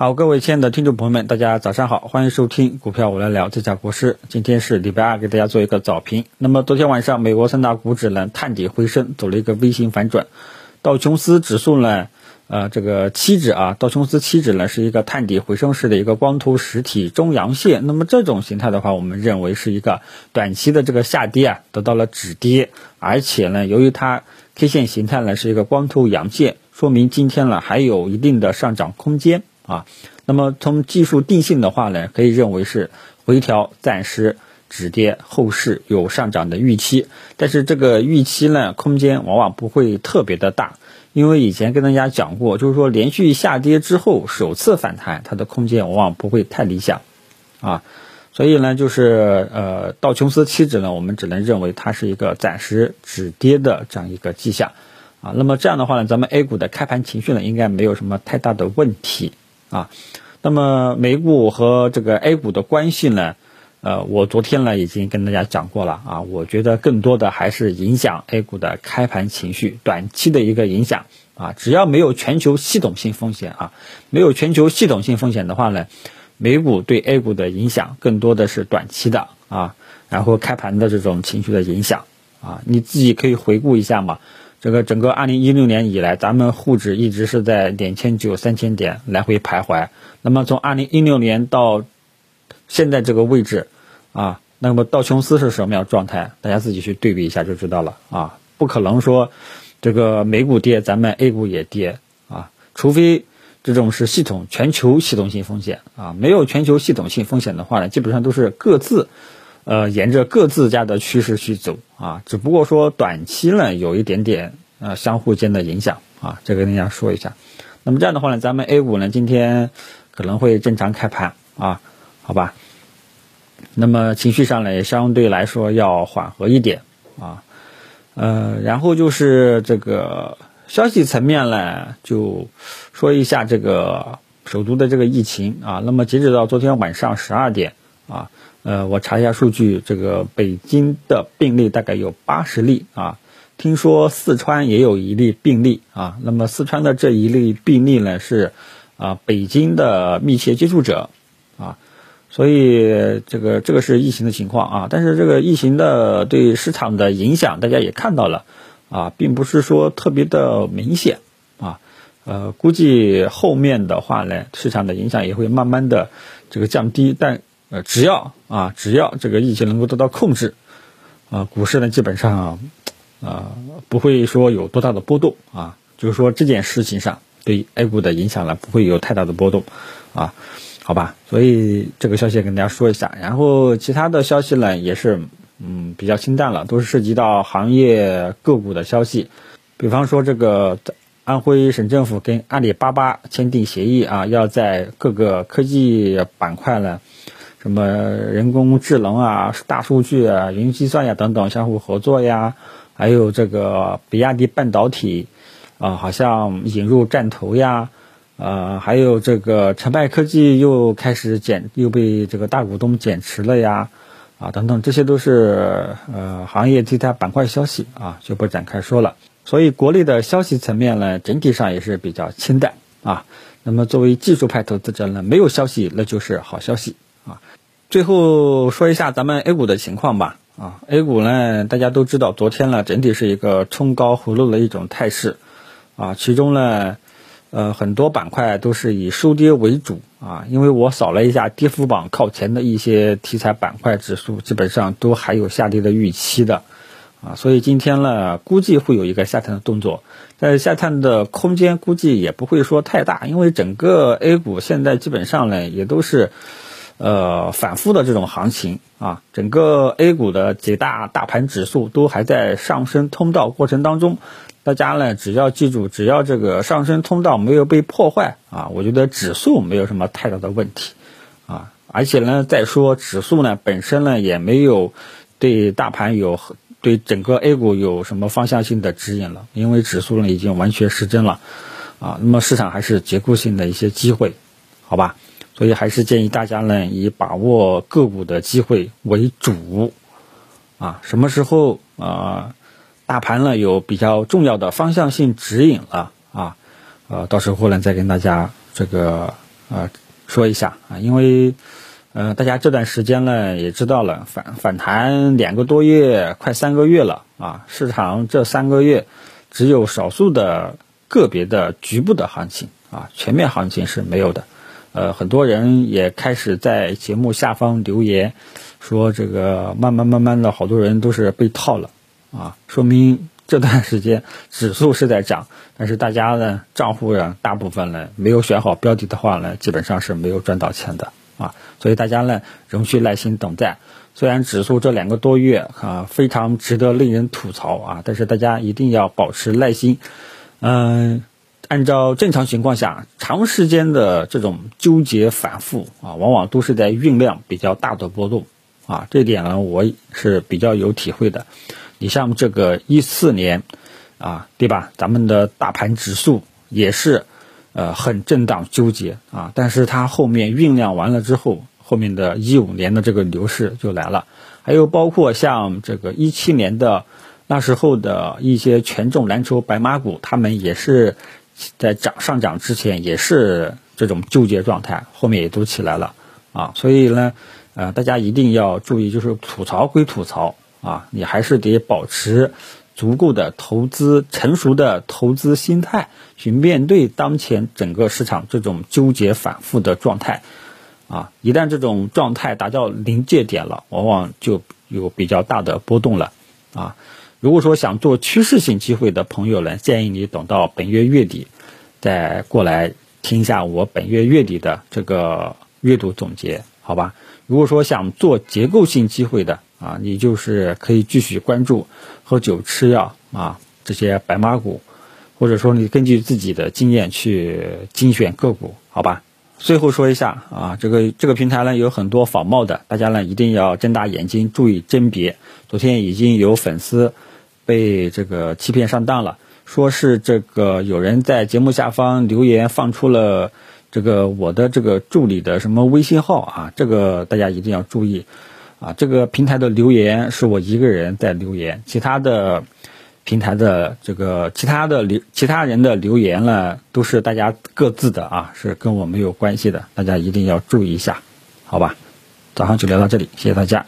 好，各位亲爱的听众朋友们，大家早上好，欢迎收听股票我来聊，这家国师。今天是礼拜二，给大家做一个早评。那么昨天晚上，美国三大股指呢探底回升，走了一个 V 型反转。道琼斯指数呢，呃，这个期指啊，道琼斯期指呢是一个探底回升式的一个光头实体中阳线。那么这种形态的话，我们认为是一个短期的这个下跌啊，得到了止跌，而且呢，由于它 K 线形态呢是一个光头阳线，说明今天呢还有一定的上涨空间。啊，那么从技术定性的话呢，可以认为是回调暂时止跌，后市有上涨的预期。但是这个预期呢，空间往往不会特别的大，因为以前跟大家讲过，就是说连续下跌之后首次反弹，它的空间往往不会太理想啊。所以呢，就是呃，道琼斯期指呢，我们只能认为它是一个暂时止跌的这样一个迹象啊。那么这样的话呢，咱们 A 股的开盘情绪呢，应该没有什么太大的问题。啊，那么美股和这个 A 股的关系呢？呃，我昨天呢已经跟大家讲过了啊，我觉得更多的还是影响 A 股的开盘情绪，短期的一个影响啊。只要没有全球系统性风险啊，没有全球系统性风险的话呢，美股对 A 股的影响更多的是短期的啊，然后开盘的这种情绪的影响啊，你自己可以回顾一下嘛。这个整个二零一六年以来，咱们沪指一直是在两千九、三千点来回徘徊。那么从二零一六年到现在这个位置，啊，那么道琼斯是什么样状态？大家自己去对比一下就知道了啊。不可能说这个美股跌，咱们 A 股也跌啊，除非这种是系统全球系统性风险啊。没有全球系统性风险的话呢，基本上都是各自。呃，沿着各自家的趋势去走啊，只不过说短期呢有一点点呃相互间的影响啊，这个跟大家说一下。那么这样的话呢，咱们 A 股呢今天可能会正常开盘啊，好吧？那么情绪上呢也相对来说要缓和一点啊，呃，然后就是这个消息层面呢，就说一下这个首都的这个疫情啊。那么截止到昨天晚上十二点啊。呃，我查一下数据，这个北京的病例大概有八十例啊，听说四川也有一例病例啊。那么四川的这一例病例呢是啊北京的密切接触者啊，所以这个这个是疫情的情况啊。但是这个疫情的对市场的影响，大家也看到了啊，并不是说特别的明显啊。呃，估计后面的话呢，市场的影响也会慢慢的这个降低，但。呃，只要啊，只要这个疫情能够得到控制，啊，股市呢基本上啊不会说有多大的波动啊，就是说这件事情上对 A 股的影响呢不会有太大的波动啊，好吧，所以这个消息跟大家说一下，然后其他的消息呢也是嗯比较清淡了，都是涉及到行业个股的消息，比方说这个安徽省政府跟阿里巴巴签订协议啊，要在各个科技板块呢。什么人工智能啊、大数据啊、云计算呀等等相互合作呀，还有这个比亚迪半导体啊，好像引入战投呀，呃，还有这个成败科技又开始减，又被这个大股东减持了呀，啊，等等，这些都是呃行业其他板块消息啊，就不展开说了。所以国内的消息层面呢，整体上也是比较清淡啊。那么作为技术派投资者呢，没有消息那就是好消息。最后说一下咱们 A 股的情况吧。啊，A 股呢，大家都知道，昨天呢整体是一个冲高回落的一种态势。啊，其中呢，呃，很多板块都是以收跌为主。啊，因为我扫了一下跌幅榜靠前的一些题材板块指数，基本上都还有下跌的预期的。啊，所以今天呢，估计会有一个下探的动作，但下探的空间估计也不会说太大，因为整个 A 股现在基本上呢也都是。呃，反复的这种行情啊，整个 A 股的几大大盘指数都还在上升通道过程当中。大家呢，只要记住，只要这个上升通道没有被破坏啊，我觉得指数没有什么太大的问题啊。而且呢，再说指数呢本身呢也没有对大盘有对整个 A 股有什么方向性的指引了，因为指数呢已经完全失真了啊。那么市场还是结构性的一些机会，好吧？所以还是建议大家呢，以把握个股的机会为主，啊，什么时候啊，大盘呢有比较重要的方向性指引了啊，呃，到时候呢再跟大家这个啊说一下啊，因为呃大家这段时间呢也知道了反反弹两个多月，快三个月了啊，市场这三个月只有少数的个别的局部的行情啊，全面行情是没有的。呃，很多人也开始在节目下方留言，说这个慢慢慢慢的好多人都是被套了啊，说明这段时间指数是在涨，但是大家呢账户上大部分呢没有选好标的的话呢，基本上是没有赚到钱的啊，所以大家呢仍需耐心等待。虽然指数这两个多月啊非常值得令人吐槽啊，但是大家一定要保持耐心，嗯。按照正常情况下，长时间的这种纠结反复啊，往往都是在酝酿比较大的波动啊。这点呢，我是比较有体会的。你像这个一四年啊，对吧？咱们的大盘指数也是呃很震荡纠结啊，但是它后面酝酿完了之后，后面的一五年的这个牛市就来了。还有包括像这个一七年的那时候的一些权重蓝筹白马股，他们也是。在涨上涨之前也是这种纠结状态，后面也都起来了啊，所以呢，呃，大家一定要注意，就是吐槽归吐槽啊，你还是得保持足够的投资成熟的投资心态去面对当前整个市场这种纠结反复的状态啊，一旦这种状态达到临界点了，往往就有比较大的波动了啊。如果说想做趋势性机会的朋友呢，建议你等到本月月底，再过来听一下我本月月底的这个阅读总结，好吧？如果说想做结构性机会的啊，你就是可以继续关注喝酒吃药啊这些白马股，或者说你根据自己的经验去精选个股，好吧？最后说一下啊，这个这个平台呢有很多仿冒的，大家呢一定要睁大眼睛注意甄别。昨天已经有粉丝。被这个欺骗上当了，说是这个有人在节目下方留言放出了这个我的这个助理的什么微信号啊，这个大家一定要注意啊，这个平台的留言是我一个人在留言，其他的平台的这个其他的留其他人的留言呢都是大家各自的啊，是跟我没有关系的，大家一定要注意一下，好吧？早上就聊到这里，谢谢大家。